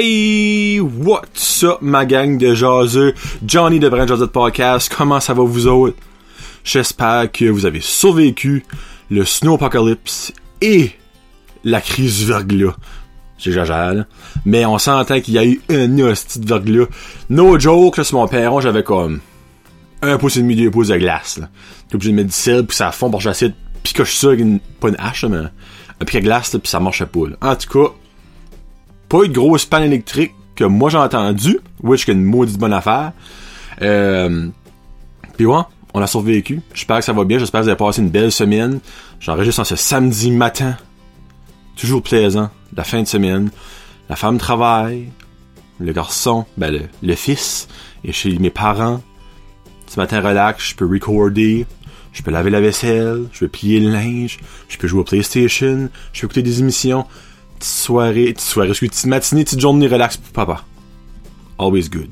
Hey, what's up ma gang de jaseux, Johnny de Brand Josette Podcast, comment ça va vous autres? J'espère que vous avez survécu le snow apocalypse et la crise du verglas. J'exagère, là. Mais on s'entend qu'il y a eu un hostie de verglas. No joke, là, sur mon perron, j'avais comme un pouce et demi, deux pouces de glace. T'es obligé de mettre du sel, puis ça fond pour que de picocher ça avec une, pas une hache, mais un pic à glace, puis ça marchait pas, là. En tout cas, pas eu de grosse panne électrique que moi j'ai entendu, which est une maudite bonne affaire. Euh, puis ouais, on a survécu. J'espère que ça va bien, j'espère que vous avez passé une belle semaine. J'enregistre en ce samedi matin. Toujours plaisant, la fin de semaine. La femme travaille, le garçon, ben le, le fils, est chez mes parents. Ce matin relax, je peux recorder, je peux laver la vaisselle, je peux plier le linge, je peux jouer au PlayStation, je peux écouter des émissions petite soirée, petite soirée, excuse, petite matinée, petite journée relax pour papa. Always good.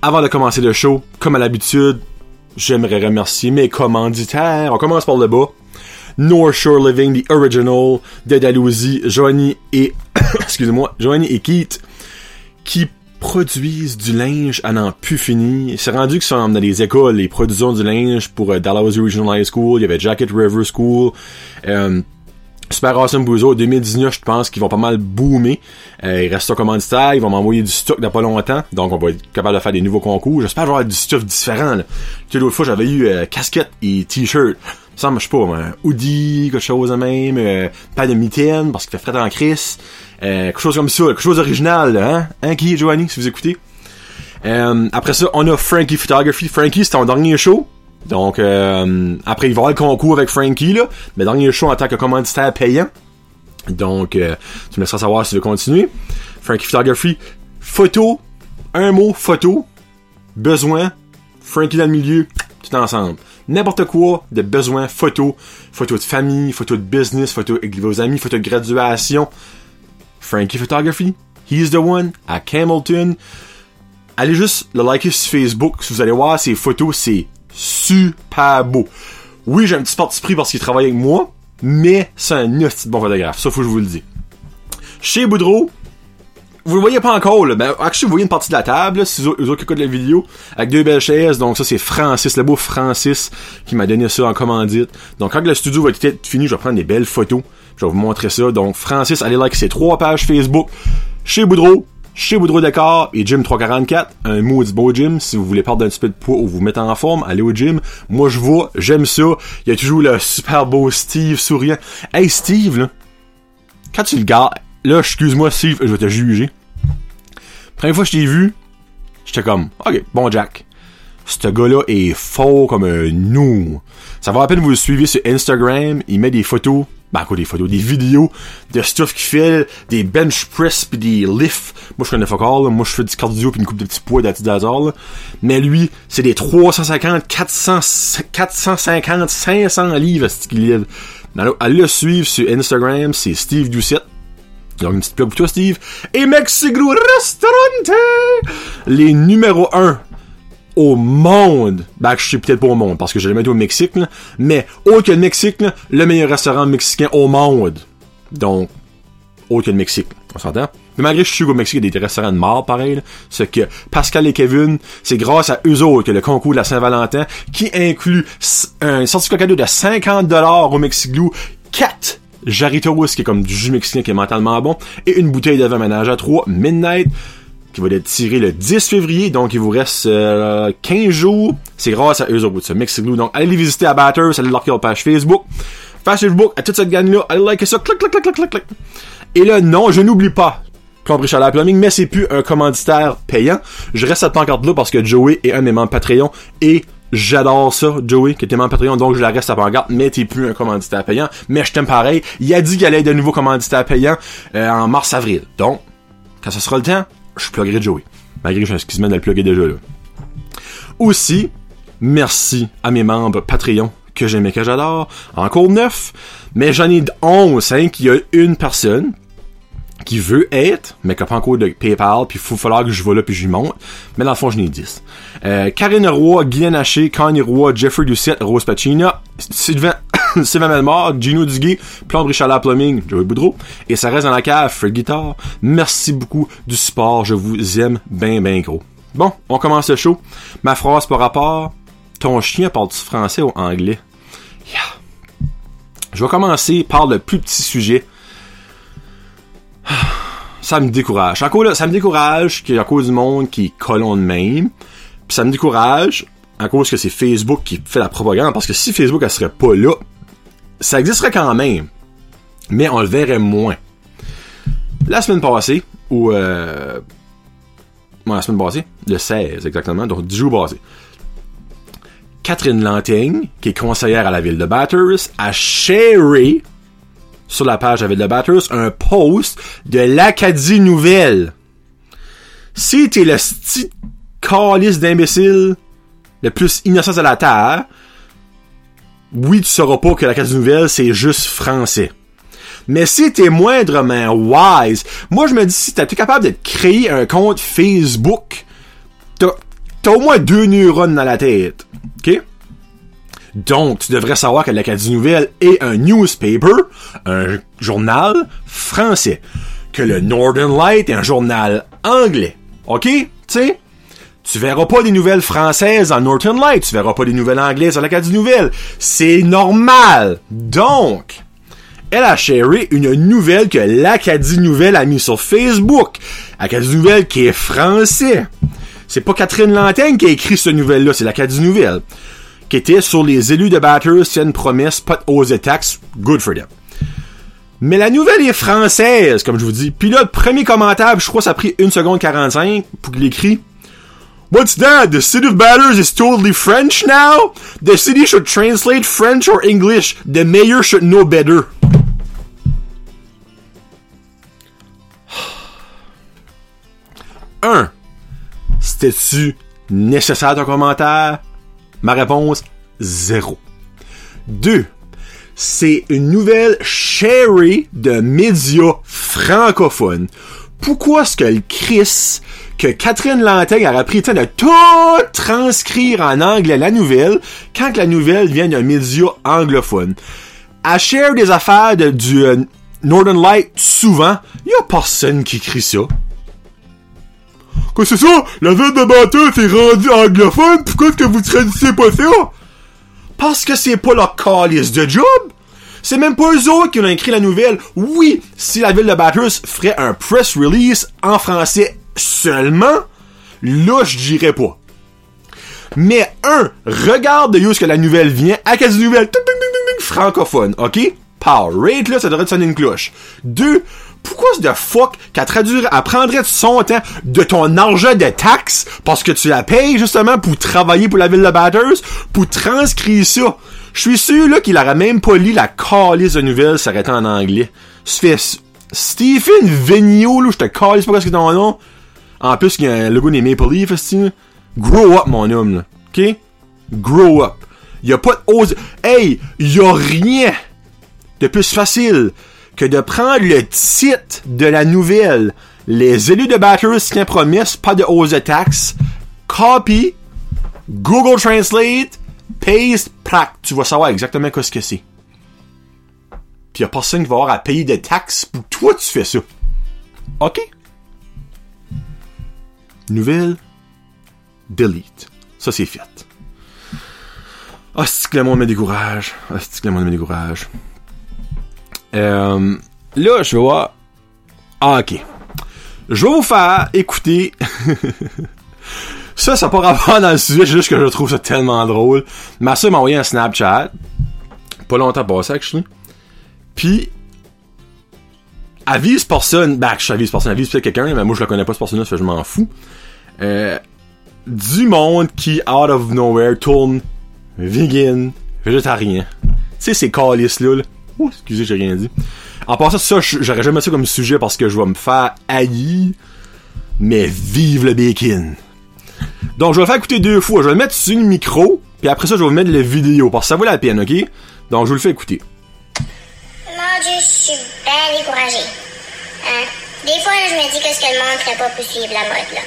Avant de commencer le show, comme à l'habitude, j'aimerais remercier mes commanditaires. On commence par le bas. North Shore Living, The Original, de Dalhousie, Joanie et, excusez-moi, Joanie et Keith, qui produisent du linge à n'en plus fini. C'est rendu qu'ils sont dans les écoles, les produisons du linge pour euh, Dalhousie Regional High School, il y avait Jacket River School, euh, Super Awesome Bouzo 2019, je pense qu'ils vont pas mal boomer. Euh, il reste un commanditaire, ils vont m'envoyer du stock dans pas longtemps, donc on va être capable de faire des nouveaux concours. J'espère avoir du stuff différent. Là. Tu sais, l'autre fois, j'avais eu euh, casquette et t-shirt. Ça marche pas, moi. Hoodie, quelque chose même, euh, pas de mitaine parce qu'il fait frais en crise. Euh, quelque chose comme ça, quelque chose d'original, hein? Hein, qui, Joanie, si vous écoutez? Euh, après ça, on a Frankie Photography. Frankie, c'était ton dernier show. Donc, euh, après, il va y avoir le concours avec Frankie, là. Mais dernier show en tant que commanditaire payant. Donc, euh, tu me laisseras savoir si tu veux continuer. Frankie Photography. Photo. Un mot, photo. Besoin. Frankie dans le milieu. Tout ensemble. N'importe quoi de besoin, photo. Photo de famille, photo de business, photo avec vos amis, photo de graduation. Frankie Photography. He's the one. À Camelton. Allez juste le liker sur Facebook. Si vous allez voir ces photos, c'est super beau. Oui, j'ai un petit parti pris parce qu'il travaille avec moi, mais c'est un petit bon photographe. Ça, faut que je vous le dise. Chez Boudreau, vous le voyez pas encore, là. Ben, actually, vous voyez une partie de la table, si vous, vous autres qui écoutent la vidéo, avec deux belles chaises. Donc, ça, c'est Francis, le beau Francis, qui m'a donné ça en commandite. Donc, quand le studio va être fini, je vais prendre des belles photos. Je vais vous montrer ça. Donc, Francis, allez liker ses trois pages Facebook. Chez Boudreau, chez Boudreau Décor et Gym 344, un maudit beau gym. Si vous voulez perdre un petit peu de poids ou vous mettre en forme, allez au gym. Moi, je vois, j'aime ça. Il y a toujours le super beau Steve souriant. Hey, Steve, là, quand tu le gardes, là, excuse-moi, Steve, je vais te juger. Première fois que je t'ai vu, j'étais comme, ok, bon Jack. Ce gars-là est fort comme un nous. Ça va à peine vous le suivez sur Instagram, il met des photos ben quoi des photos, des vidéos de stuff qu'il fait, des bench press pis des lifts. Moi je connais encore, là. moi je fais du cardio puis une coupe de petits poids là. Mais lui, c'est des 350, 400, 450, 500 livres ce qu'il livre. Alors, allez le suivre sur Instagram, c'est Steve Doucette. Donc une petite pub pour toi Steve. Et Mexico Restaurante! Les numéro 1 au monde. Ben, je suis peut-être pas au monde, parce que j'ai jamais été au Mexique, là, mais autre que le Mexique, là, le meilleur restaurant mexicain au monde. Donc, autre que le Mexique. On s'entend? Mais malgré que je suis au Mexique, il y a des restaurants de mort, pareil, ce que Pascal et Kevin, c'est grâce à eux autres que le concours de la Saint-Valentin, qui inclut un certificat cadeau de 50$ au Mexique Glue, 4 Jarritos, qui est comme du jus mexicain qui est mentalement bon, et une bouteille de ménage à 3, Midnight, qui va être tiré le 10 février, donc il vous reste euh, 15 jours. C'est grâce à eux autres, ça, Mexiglou. Donc allez les visiter à Batters, allez liker leur page Facebook. Page Facebook, à toute cette gang-là, allez liker ça, clic, clic, clic, clic, clic, clic. Et là, non, je n'oublie pas Plomberie Chaleur Plumbing, mais c'est plus un commanditaire payant. Je reste cette pancarte-là parce que Joey est un de mes membres Patreon et J'adore ça, Joey, qui était membre Patreon, donc je la reste à pancarte, mais t'es plus un commanditaire payant. Mais je t'aime pareil. Il a dit qu'il allait être de nouveau commanditaire payant euh, en mars-avril. Donc, quand ce sera le temps, je pluggerai Joey. Malgré que je suis quasiment de le plugger déjà là. Aussi, merci à mes membres Patreon que j'aime et que j'adore. Encore neuf, mais j'en ai 11, hein, qu'il y a une personne qui veut être, mais qui n'a pas encore de PayPal, puis il faut falloir que je vais là puis je lui monte. Mais dans le fond, je n'ai 10. Euh, Karine Roy, Guylaine Haché, Connie Roy, Jeffrey Doucette, Rose Pacina, Sylvain, Sylvain Melmar, Gino Duguay, Plomb Richard Plumbing, Joey Boudreau, et ça reste dans la cave, Fred Guitar. Merci beaucoup du support, je vous aime bien, bien gros. Bon, on commence le show. Ma phrase par rapport, ton chien parle-tu français ou anglais? Yeah. Je vais commencer par le plus petit sujet. Ça me décourage. À cause, ça me décourage qu'il y a cause du monde qui est même. Puis ça me décourage à cause que c'est Facebook qui fait la propagande. Parce que si Facebook elle serait pas là, ça existerait quand même. Mais on le verrait moins. La semaine passée, ou euh, la semaine passée, le 16 exactement, donc 10 jours passés. Catherine Lantaigne, qui est conseillère à la ville de Batters, a sharé sur la page ville de Batters un post de l'Acadie Nouvelle. Si t'es le petit calice d'imbécile le plus innocent de la terre, oui, tu sauras pas que l'Acadie Nouvelle, c'est juste français. Mais si t'es moindrement wise, moi je me dis si t'es capable de créer un compte Facebook, t'as au moins deux neurones dans la tête. Donc, tu devrais savoir que l'Acadie Nouvelle est un newspaper, un journal français. Que le Northern Light est un journal anglais. OK? Tu sais? Tu verras pas des nouvelles françaises en Northern Light, tu verras pas des nouvelles anglaises à l'Acadie Nouvelle. C'est normal. Donc, elle a sharé une nouvelle que l'Acadie Nouvelle a mis sur Facebook. Acadie Nouvelle qui est français. C'est pas Catherine Lantaigne qui a écrit cette nouvelle-là, c'est l'Acadie Nouvelle. Qui était sur les élus de c'est une promesse, pas de taxes, good for them. Mais la nouvelle est française, comme je vous dis. Puis là, le premier commentaire, je crois que ça a pris 1 seconde 45 pour qu'il écrit. What's that? The city of Batters is totally French now? The city should translate French or English. The mayor should know better. Un. C'était-tu nécessaire ton commentaire? Ma réponse, zéro. Deux. C'est une nouvelle sherry de médias francophones. Pourquoi est-ce que le Chris que Catherine Lantaigne a pris le temps de tout transcrire en anglais la nouvelle quand la nouvelle vient d'un média anglophone? Elle share des affaires du euh, Northern Light souvent. Il a personne qui écrit ça. Quoi, c'est ça? La ville de Batters est rendue anglophone? Pourquoi est-ce que vous traduisez pas ça? Parce que c'est pas leur calice de job. C'est même pas eux qui ont écrit la nouvelle. Oui, si la ville de Batters ferait un press release en français seulement, là, je dirais pas. Mais un, regarde de où est-ce que la nouvelle vient, à quelle nouvelle, francophone, ok? Power rate, là, ça devrait sonner une cloche. Deux, pourquoi de fuck qu'elle traduirait, elle prendrait son temps de ton argent de taxes parce que tu la payes justement pour travailler pour la ville de Batters, pour transcrire ça? Je suis sûr là qu'il aurait même pas lu la calice de nouvelles s'arrêtant en anglais. Fait Stephen Vigneault, là, je te calisse pas ce que ton nom. En plus, il y a un logo des Maple Leafs, Grow up, mon homme, là. OK? Grow up. Y a pas de ose. Hey, y a rien de plus facile que de prendre le titre de la nouvelle. Les élus de Batters qui promettent pas de hausse de taxes. Copy. Google Translate. Paste. Prac. Tu vas savoir exactement ce que c'est. Puis y a personne qui va avoir à payer des taxes pour toi tu fais ça. OK? Nouvelle. Delete. Ça c'est fait. Ah, c'est que le monde me décourage. Ah, c'est que le monde me décourage. Euh, là, je vais Ah, ok. Je vais vous faire écouter. ça, ça n'a pas rapport dans le sujet, juste que je trouve ça tellement drôle. Ma soeur m'a envoyé un Snapchat. Pas longtemps passé, actually. Puis, elle vise personne. Bah, je vise personne. Elle vise peut-être quelqu'un, mais moi, je la connais pas, ce personne-là, je m'en fous. Euh, du monde qui, out of nowhere, tourne vegan, végétarien. Tu sais, ces calices-là, là Oh, excusez, j'ai rien dit. En passant, ça, j'aurais jamais ça comme sujet parce que je vais me faire haïr. Mais vive le bacon! Donc, je vais le faire écouter deux fois. Je vais le mettre sur le micro, puis après ça, je vais vous mettre la vidéo parce que ça vaut la peine, ok? Donc, je vous le fais écouter. Mon Dieu, je suis bien découragé. Hein? Des fois, je me dis que ce que le monde ferait pas pour suivre la mode, là.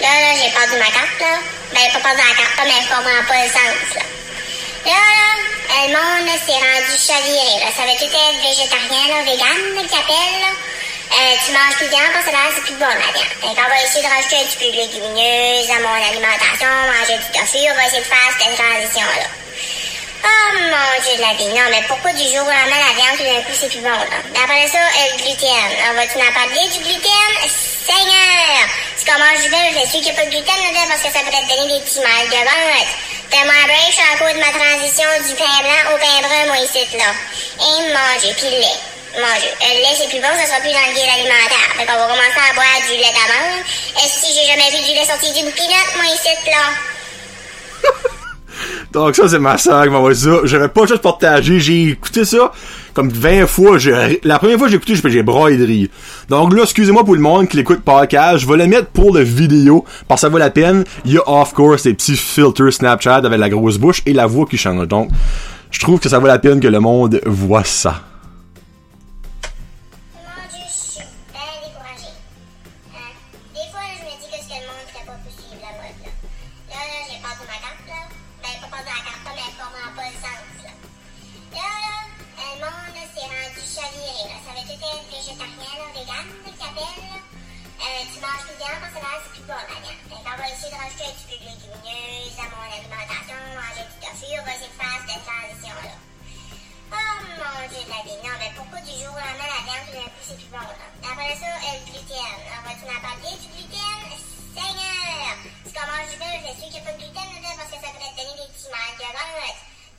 Là, là, j'ai perdu ma carte, là. Ben, pas perdu la carte, mais je comprends pas le sens, là. Là, là, le monde s'est rendu chaviré. Là. Ça va tout être végétarien, là, vegan, là. Là. Euh, tu manges plus de viande parce que là, c'est plus bon la viande. Donc, on va essayer de rajouter un petit peu de légumineuses à mon alimentation, manger du tofu, on va essayer de faire cette transition-là. Oh mon dieu de la vie. Non, mais pourquoi du jour au lendemain la viande, tout d'un coup, c'est plus bon, là? Après ça, le gluten. On va-tu en parler du gluten? Seigneur! Si on je suis qu'il n'y a pas de gluten dedans parce que ça pourrait te donner des petits mal de ventre. Fais-moi un break, je en cours de ma transition du pain blanc au pain brun, moi, ici, là. Et manger, puis le lait. Manger. Le lait, c'est plus bon, ça sera plus dans le guide alimentaire. Fait qu'on va commencer à boire du lait d'amande. Est-ce que j'ai jamais vu du lait sorti d'une peanut, moi, ici, là? Donc ça, c'est ma soeur qui m'a envoyé ça. J'avais pas juste partagé, j'ai écouté ça comme 20 fois. La première fois que j'ai écouté, j'ai braillé de rire. Donc là, excusez-moi pour le monde qui l'écoute podcast. Je vais le mettre pour le vidéo, parce que ça vaut la peine. Il y a, of course, des petits filters Snapchat avec la grosse bouche et la voix qui change. Donc, je trouve que ça vaut la peine que le monde voit ça.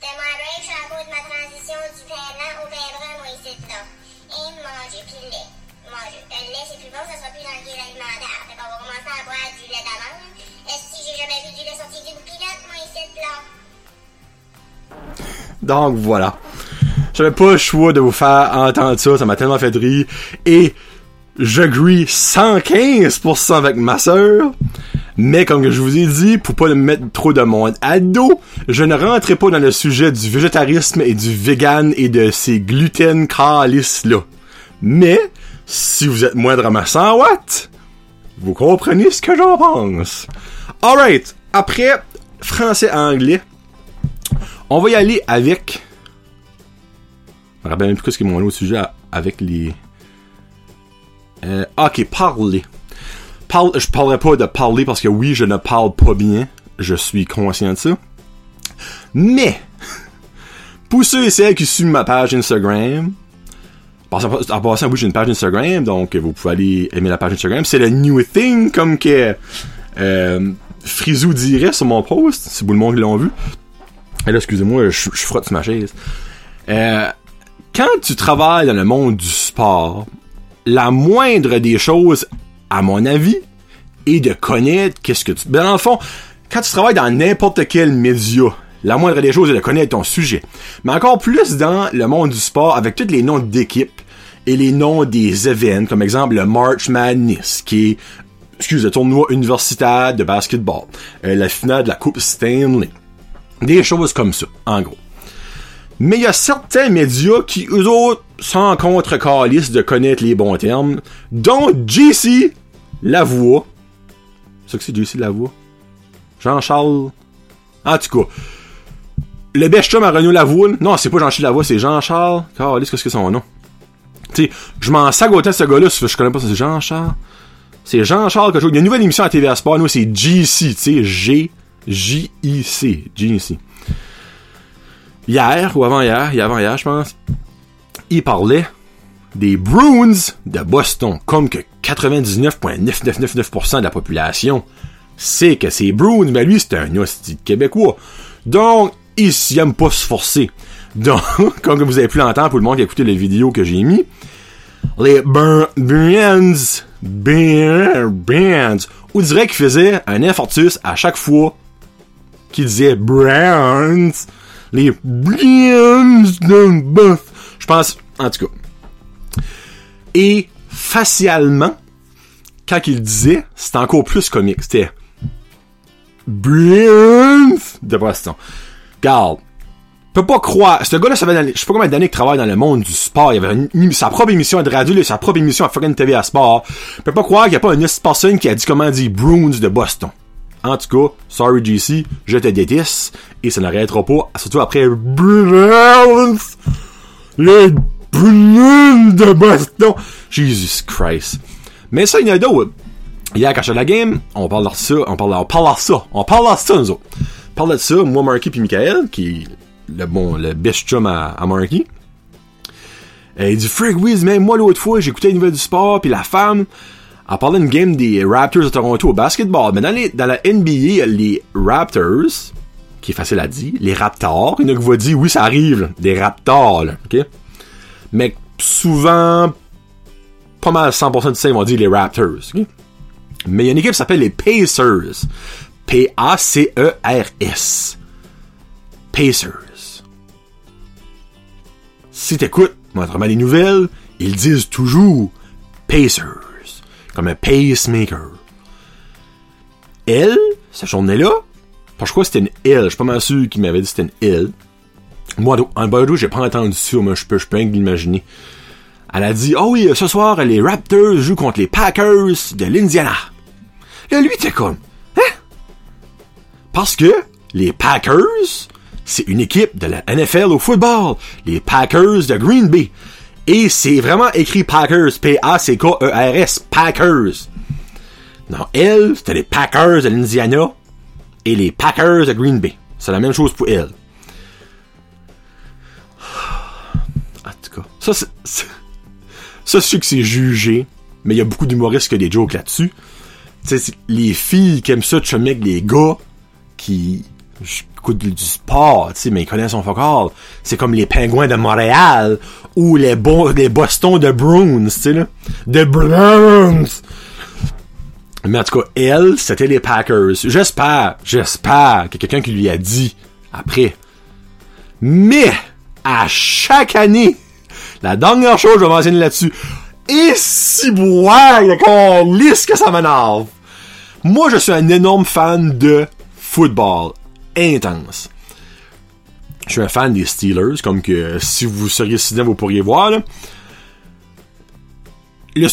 Fais-moi un break, je de ma transition du blanc au brun, moi, ici, là. Et manger, puis le lait. Manger. Le lait, c'est plus bon, ça sera plus dans le guide alimentaire. Fait qu'on va commencer à boire du lait d'amande. Est-ce que j'ai jamais vu du lait sorti d'une peanut, moi, ici, là? Donc voilà. J'avais pas le choix de vous faire entendre ça, ça m'a tellement fait rire. Et j'agree 115% avec ma sœur. Mais comme je vous ai dit, pour pas me mettre trop de monde à dos, je ne rentrerai pas dans le sujet du végétarisme et du vegan et de ces gluten calices là. Mais, si vous êtes moindrement 100 watts, vous comprenez ce que j'en pense. Alright, après français-anglais, on va y aller avec. Je me rappelle même plus ce qui est mon autre sujet à- avec les. Euh, ok, parler. Parle, je parlerai pas de parler parce que oui, je ne parle pas bien. Je suis conscient de ça. Mais, pour ceux et celles qui suivent ma page Instagram, en passant, oui, j'ai une page Instagram, donc vous pouvez aller aimer la page Instagram. C'est le new thing, comme que euh, dirait sur mon post, si vous le monde l'ont vu. Et là, excusez-moi, je, je frotte sur ma chaise. Euh, quand tu travailles dans le monde du sport, la moindre des choses, à mon avis, est de connaître qu'est-ce que tu... Ben, dans le fond, quand tu travailles dans n'importe quel média, la moindre des choses est de connaître ton sujet. Mais encore plus dans le monde du sport, avec tous les noms d'équipes et les noms des événements, comme exemple le March Madness, qui est, excusez, le tournoi universitaire de basketball, euh, la finale de la Coupe Stanley. Des choses comme ça, en gros. Mais il y a certains médias qui, eux autres, sont contre calice de connaître les bons termes, dont JC Lavoie. C'est ça que c'est JC Lavoie? Jean-Charles... En tout cas, le best chum à Renaud Lavoie, non, c'est pas Jean-Charles Lavoie, c'est Jean-Charles... Calice, qu'est-ce que c'est son nom? Tu sais, je m'en sac ce gars-là, je connais pas, c'est Jean-Charles... C'est Jean-Charles que je... Il y a une nouvelle émission à TVA Sport, nous, c'est JC, tu sais, G... J-I-C. JC. Hier, ou avant-hier, il y a avant-hier, je pense, il parlait des Bruins de Boston, comme que 99,9999% de la population sait que c'est Bruins, mais lui, c'est un hostie de québécois. Donc, il s'y aime pas se forcer. Donc, comme vous avez pu l'entendre pour le monde qui a écouté la vidéo que j'ai mis, les Bruins, Bruins, on dirait qu'il faisait un infarctus à chaque fois qu'il disait Browns, les Browns de Buff. Je pense, en tout cas. Et facialement, quand il disait, c'était encore plus comique. C'était Browns de Boston. Garde. Peux pas croire. Ce gars-là, ça fait, je sais pas combien d'années qu'il travaille dans le monde du sport. Il avait sa propre émission de radio, là, sa propre émission à fucking TV à sport. Peux pas croire qu'il y a pas une personne qui a dit comment dire Bruins de Boston. En tout cas, sorry GC, je te déteste, et ça n'arrêtera pas, surtout après Bruins, les Bruins de Boston. Jesus Christ. Mais ça, il y en a d'autres. Hier, quand à la game, on parle de ça, on parle, on parle de ça, on parle de ça, nous autres. On parle de ça, moi, Marky puis Michael, qui est le bon, le best chum à, à Marky. Et dit, Frig Wiz, même moi, l'autre fois, j'écoutais les nouvelles du sport, puis la femme, elle parlait d'une game des Raptors de Toronto au basketball. Mais dans, les, dans la NBA, les Raptors, qui est facile à dire, les Raptors, il y en a qui vont dire, oui, ça arrive, des Raptors, là, ok? Mais souvent, pas mal 100% du temps, ils vont dire les Raptors? Mais il y a une équipe qui s'appelle les Pacers. P-A-C-E-R-S. Pacers. Si t'écoutes, montrement les nouvelles, ils disent toujours Pacers. Comme un pacemaker. Elle, cette journée-là, parce je crois que c'était une L, je suis pas mal sûr qu'il m'avait dit que c'était une L. Moi, en bas j'ai pas entendu ça, moi, je peux, je peux l'imaginer. Elle a dit, oh oui, ce soir, les Raptors jouent contre les Packers de l'Indiana. Là, lui, t'es comme, hein? Parce que les Packers, c'est une équipe de la NFL au football. Les Packers de Green Bay. Et c'est vraiment écrit Packers. P-A-C-K-E-R-S. Packers. Non, elle, c'était les Packers de l'Indiana les Packers de Green Bay. C'est la même chose pour elle. En tout cas, ça, c'est, ça, sais que c'est jugé, mais il y a beaucoup d'humoristes qui ont des jokes là-dessus. Les filles qui aiment ça, tu avec les gars qui écoutent du sport, tu sais, mais ils connaissent son focal. C'est comme les pingouins de Montréal ou les, bon, les Boston de Bruins, tu sais. De Bruins! Mais en tout cas, elle, c'était les Packers. J'espère, j'espère qu'il y a quelqu'un qui lui a dit après. Mais, à chaque année, la dernière chose que je vais mentionner là-dessus, et si boire, il y a liste que ça m'énerve. Moi, je suis un énorme fan de football. Intense. Je suis un fan des Steelers, comme que si vous seriez cinéma, vous pourriez voir.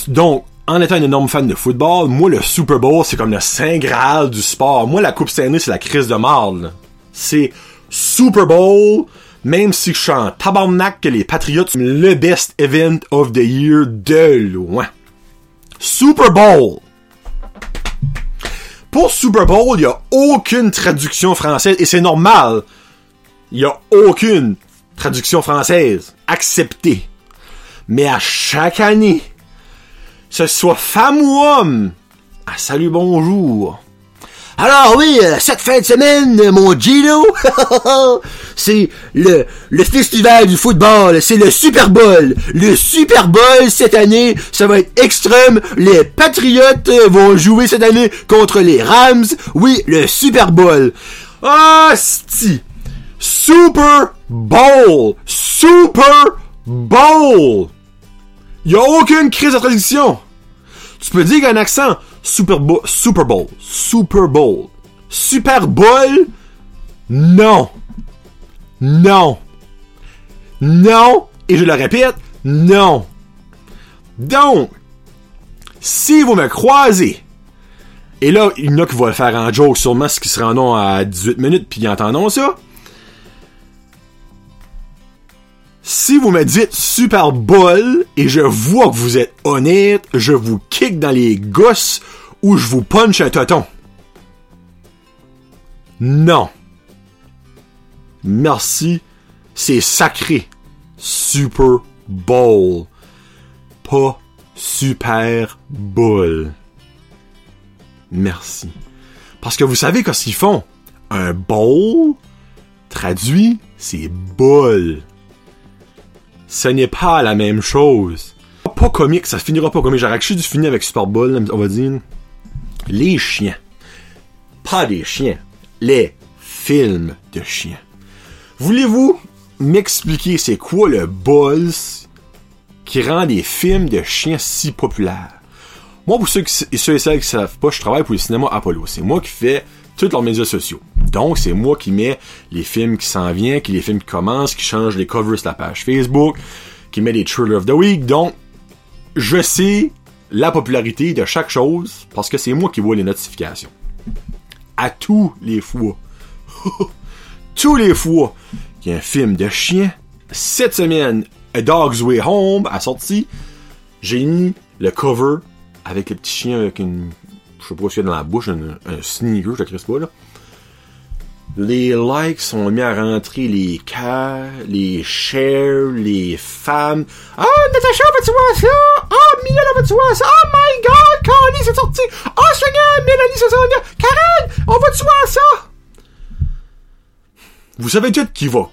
Donc, en étant un énorme fan de football, moi, le Super Bowl, c'est comme le Saint Graal du sport. Moi, la Coupe Stanley, c'est la crise de marde. C'est Super Bowl, même si je suis en tabarnak que les Patriots le best event of the year de loin. Super Bowl. Pour Super Bowl, il n'y a aucune traduction française et c'est normal. Il n'y a aucune traduction française acceptée. Mais à chaque année, ce soit femme ou homme, ah, salut bonjour. Alors oui, cette fin de semaine, mon Gino, c'est le, festival du football, c'est le Super Bowl. Le Super Bowl cette année, ça va être extrême. Les Patriotes vont jouer cette année contre les Rams. Oui, le Super Bowl. Ah, Super Bowl. Super Bowl. Y a aucune crise de tradition. Tu peux dire qu'un accent. Super Bowl, Super Bowl, Super Bowl, Super Bowl, non, non, non, et je le répète, non. Donc, si vous me croisez, et là, il y en a qui vont le faire en joke sûrement, ce qui se rendront à 18 minutes, puis ils entendront ça. Si vous me dites Super Bowl et je vois que vous êtes honnête, je vous kick dans les gosses ou je vous punch un toton. Non. Merci. C'est sacré. Super Bowl. Pas Super Bowl. Merci. Parce que vous savez qu'est-ce qu'ils font? Un bowl, traduit, c'est bowl ce n'est pas la même chose. Pas comique, ça finira pas comique. J'aurais du fini avec Super Bowl, on va dire. Les chiens. Pas des chiens. Les films de chiens. Voulez-vous m'expliquer c'est quoi le buzz qui rend des films de chiens si populaires? Moi, pour ceux, qui, ceux et celles qui savent pas, je travaille pour le cinéma Apollo. C'est moi qui fais tous leurs médias sociaux. Donc, c'est moi qui mets les films qui s'en viennent, qui les films qui commencent, qui change les covers de la page Facebook, qui met les Trailer of the Week. Donc, je sais la popularité de chaque chose parce que c'est moi qui vois les notifications. à tous les fois, tous les fois qu'il y a un film de chien, cette semaine, A Dog's Way Home a sorti, j'ai mis le cover avec le petit chien avec une, je sais pas qu'il y a dans la bouche, un, un sneaker, je ne pas là. Les likes sont mis à rentrer les cas, les shares, les femmes. Ah, Natacha, vas-tu voir ça? Ah, Mia, vas-tu voir ça? Oh my god, Connie, c'est sorti! Ah, oh, Seigneur, Mélanie, c'est sorti! Karen, on va-tu voir ça? Vous savez tout qui va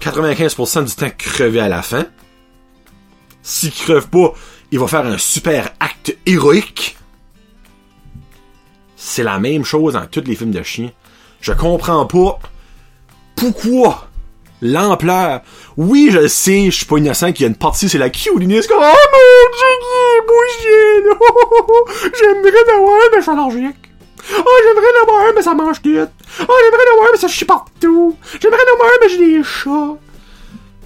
95% du temps crever à la fin. S'il crève pas, il va faire un super acte héroïque. C'est la même chose dans tous les films de chiens. Je comprends pas pourquoi l'ampleur. Oui, je sais, je suis pas innocent qu'il y a une partie, c'est la cuteness comme Oh mon Jiggy, beau chien! J'aimerais d'avoir un, mais ça allergique. Oh, j'aimerais d'avoir un, mais ça mange tout. Oh, j'aimerais d'avoir un, mais ça chie partout. J'aimerais d'avoir un, mais j'ai des chats.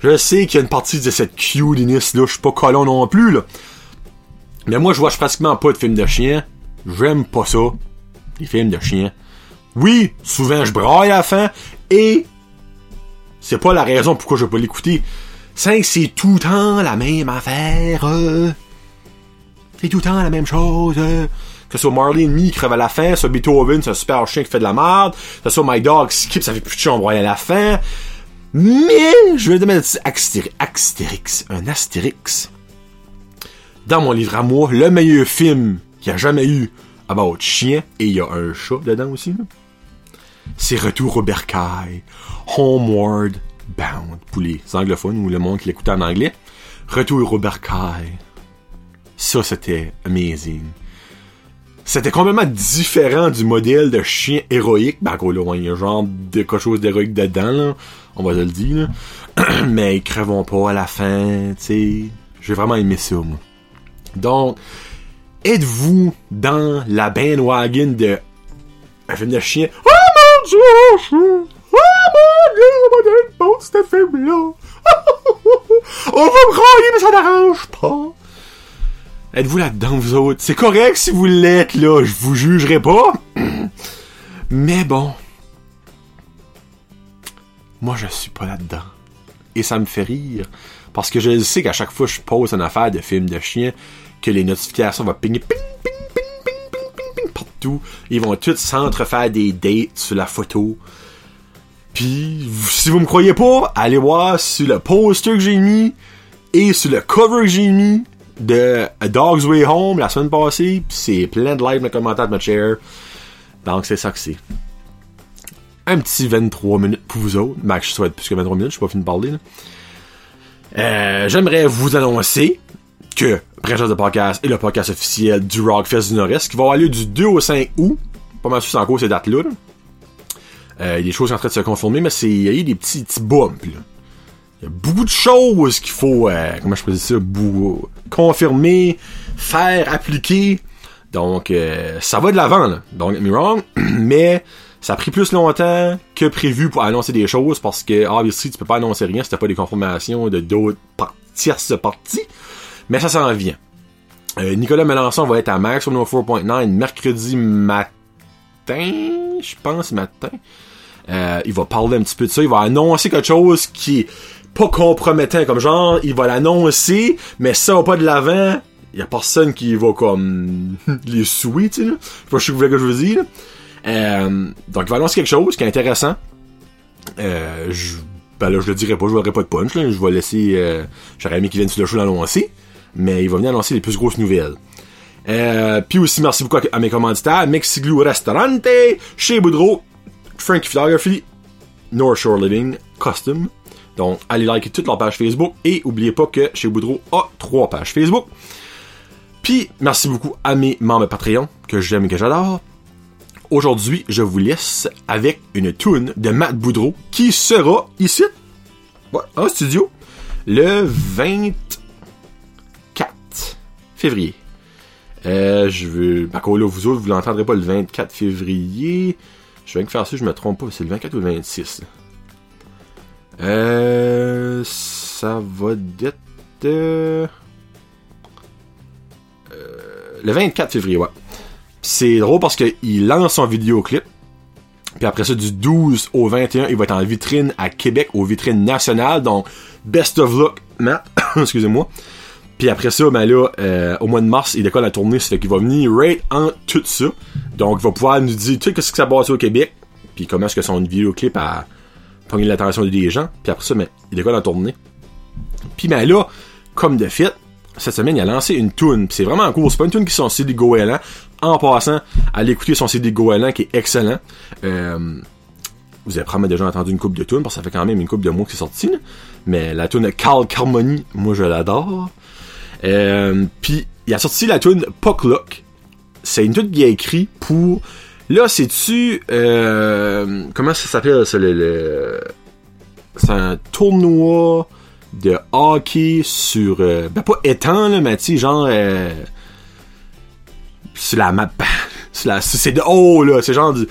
Je sais qu'il y a une partie de cette cuteness là, je suis pas colon non plus, là. Mais moi, je vois pratiquement pas de films de chiens. J'aime pas ça. Les films de chiens. Oui, souvent je braille à la fin et c'est pas la raison pourquoi je veux pas l'écouter. C'est que c'est tout le temps la même affaire. C'est tout le temps la même chose. Que ce soit Marley Me qui crève à la fin, soit Beethoven, c'est un super chien qui fait de la merde, que ce soit My Dog Skip, ça fait plus de chien à la fin. Mais, je vais te mettre Astérix, un Astérix. Dans mon livre à moi, le meilleur film qu'il y a jamais eu about chien, et il y a un chat dedans aussi, c'est Retour au bercail, Homeward Bound, pour les anglophones ou le monde qui l'écoute en anglais. Retour au bercail. Ça, c'était amazing. C'était complètement différent du modèle de chien héroïque. Ben, quoi, là, il y a genre de quelque chose d'héroïque dedans, là. On va te le dire, Mais ils crèveront pas à la fin, tu sais. J'ai vraiment aimé ça, moi. Donc, êtes-vous dans la bandwagon de un film de chien? Dieu! Ah mon dieu, on va donner bon cette film-là! on va me railler, mais ça n'arrange pas! Êtes-vous là-dedans, vous autres? C'est correct si vous l'êtes, là, je vous jugerai pas. Mais bon. Moi, je suis pas là-dedans. Et ça me fait rire. Parce que je sais qu'à chaque fois que je pose une affaire de film de chien, que les notifications vont ping, ping, ping, ping, partout. Ils vont tous s'entrefaire des dates sur la photo. Puis, si vous me croyez pas, allez voir sur le poster que j'ai mis et sur le cover que j'ai mis de A Dog's Way Home la semaine passée. C'est plein de likes, de commentaires de ma chair. Donc, c'est ça que c'est. Un petit 23 minutes pour vous autres. Max, je souhaite plus que 23 minutes, je suis pas fini de parler. Euh, J'aimerais vous annoncer que Brèche de podcast et le podcast officiel du Rockfest du Nord-Est qui va avoir lieu du 2 au 5 août. Pas mal sûr c'est encore ces dates-là. Euh, y a des choses en train de se conformer, mais c'est il y a eu des petits, petits bumps. Il y a beaucoup de choses qu'il faut, euh, comment je peux dire ça, confirmer, faire, appliquer. Donc, euh, ça va de l'avant, là. Don't get me wrong. Mais, ça a pris plus longtemps que prévu pour annoncer des choses parce que, obviously, tu peux pas annoncer rien si t'as pas des confirmations de d'autres tierces parties. Mais ça s'en vient. Euh, Nicolas Melançon va être à Max 4.9 mercredi matin, je pense matin. Euh, il va parler un petit peu de ça. Il va annoncer quelque chose qui est pas compromettant. Comme genre, il va l'annoncer, mais ça va pas de l'avant. Il y a personne qui va comme les souhaiter, tu sais. Je sais pas ce que je vous dise. Euh, donc il va annoncer quelque chose qui est intéressant. Euh, je, ben là, je le dirai pas, je n'aurai pas de punch. Je vais laisser... J'aurais aimé qu'il vienne sur le show l'annoncer mais il va venir annoncer les plus grosses nouvelles. Euh, puis aussi, merci beaucoup à mes commanditaires, Mexiglou Restaurante, chez Boudreau, Frankie Photography, North Shore Living, Custom. Donc, allez liker toutes leurs pages Facebook et oubliez pas que chez Boudreau a trois pages Facebook. Puis, merci beaucoup à mes membres Patreon, que j'aime et que j'adore. Aujourd'hui, je vous laisse avec une tune de Matt Boudreau qui sera ici, en studio, le 20 février. Euh, je veux. Par vous autres, vous l'entendrez pas le 24 février. Je vais faire ça, je me trompe pas, c'est le 24 ou le 26. Euh. Ça va être. Euh, le 24 février, ouais. C'est drôle parce qu'il lance son vidéoclip Puis après ça, du 12 au 21, il va être en vitrine à Québec, aux vitrines nationales. Donc, best of luck, Matt. Excusez-moi. Puis après ça, ben là, euh, au mois de mars, il décolle la tournée, fait qu'il va venir rate en tout ça. Donc, il va pouvoir nous dire, sais, qu'est-ce que ça passe au Québec, puis comment est-ce que son vidéoclip a pogné l'attention des gens? Puis après ça, ben, il décolle la tournée. Puis ben là, comme de fait, cette semaine, il a lancé une tune. C'est vraiment cool. C'est pas une tune qui est son CD goéland. En passant, allez écouter son CD goéland qui est excellent. Euh, vous avez probablement déjà entendu une coupe de tunes, parce que ça fait quand même une coupe de mois que c'est sorti. là. Mais la tune Carl Carmoni, moi je l'adore. Euh, Puis il a sorti la tune Puck Luck. C'est une tune qu'il a écrit pour. Là, c'est-tu. Euh, comment ça s'appelle ça, le, C'est un tournoi de hockey sur. euh, ben pas étang, là, mais tu genre. Euh, sur la map. la- C'est de haut, là. C'est genre du.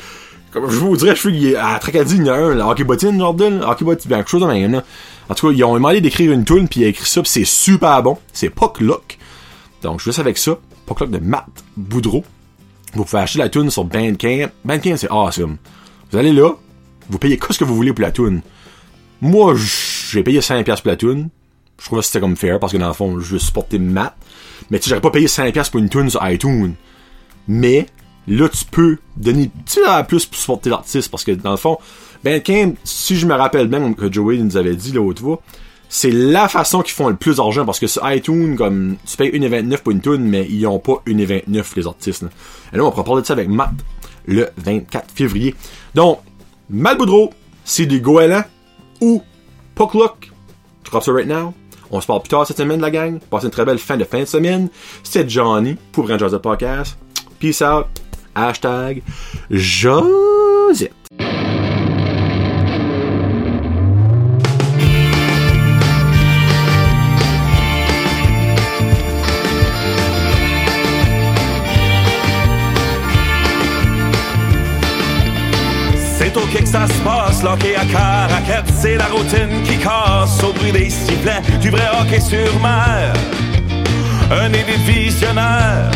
Comme je vous dirais, je suis à Tracadie, il y a un, hockey bottine, là, hockey bottine, ben, quelque chose de même, là. En tout cas, ils ont demandé d'écrire une tune, puis il a écrit ça, puis c'est super bon. C'est Puck. Donc, je laisse avec ça. Puck de Matt Boudreau. Vous pouvez acheter la tune sur Bandcamp. Bandcamp, c'est awesome. Vous allez là, vous payez quoi ce que vous voulez pour la tune. Moi, j'ai payé 5$ pour la tune. Je trouvais que c'était comme fair, parce que dans le fond, je veux supporter Matt. Mais tu j'aurais pas payé 5$ pour une tune sur iTunes. Mais, là, tu peux donner tu sais, plus pour supporter l'artiste, parce que dans le fond, Bandcamp, si je me rappelle bien, que Joey nous avait dit l'autre fois, c'est la façon qu'ils font le plus d'argent, parce que sur iTunes, comme, tu payes 1,29 pour une tune, mais ils ont pas 1,29 les artistes. Là. Et là, on pourra parler de ça avec Matt le 24 février. Donc, Matt Boudreau, c'est du goéland ou Puck Luck. Je crois ça right now? On se parle plus tard cette semaine, la gang. Passez une très belle fin de fin de semaine. C'était Johnny pour Joseph Podcast. Peace out. Hashtag Josette. Ça se passe, l'hockey à Caracat, c'est la routine qui casse au bruit des sifflets, du vrai hockey sur mer. Un élite visionnaire.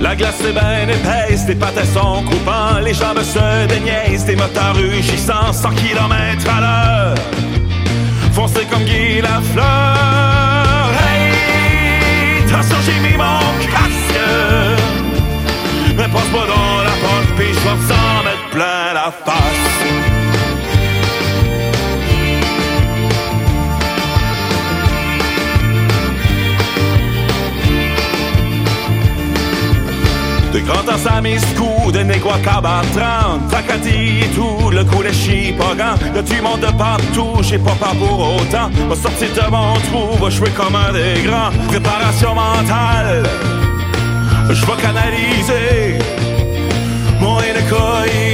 La glace est ben épaisse, les patins sont coupants, les jambes se déniaisent, des moteurs rugissants, 100 km à l'heure. Foncé comme Guy Lafleur. Hey, attention, j'ai mis mon casque. Mais passe pas dans la porte, puis je en plein la face. De Grand Anse à Miscou, de Néguac à 30 Tracadie et tout, le coup de chipogan. Là tu montes de partout, j'ai pas peur pour autant. Va sortir de mon trou, va jouer comme un des grands. Préparation mentale Je vais canaliser Mon Inca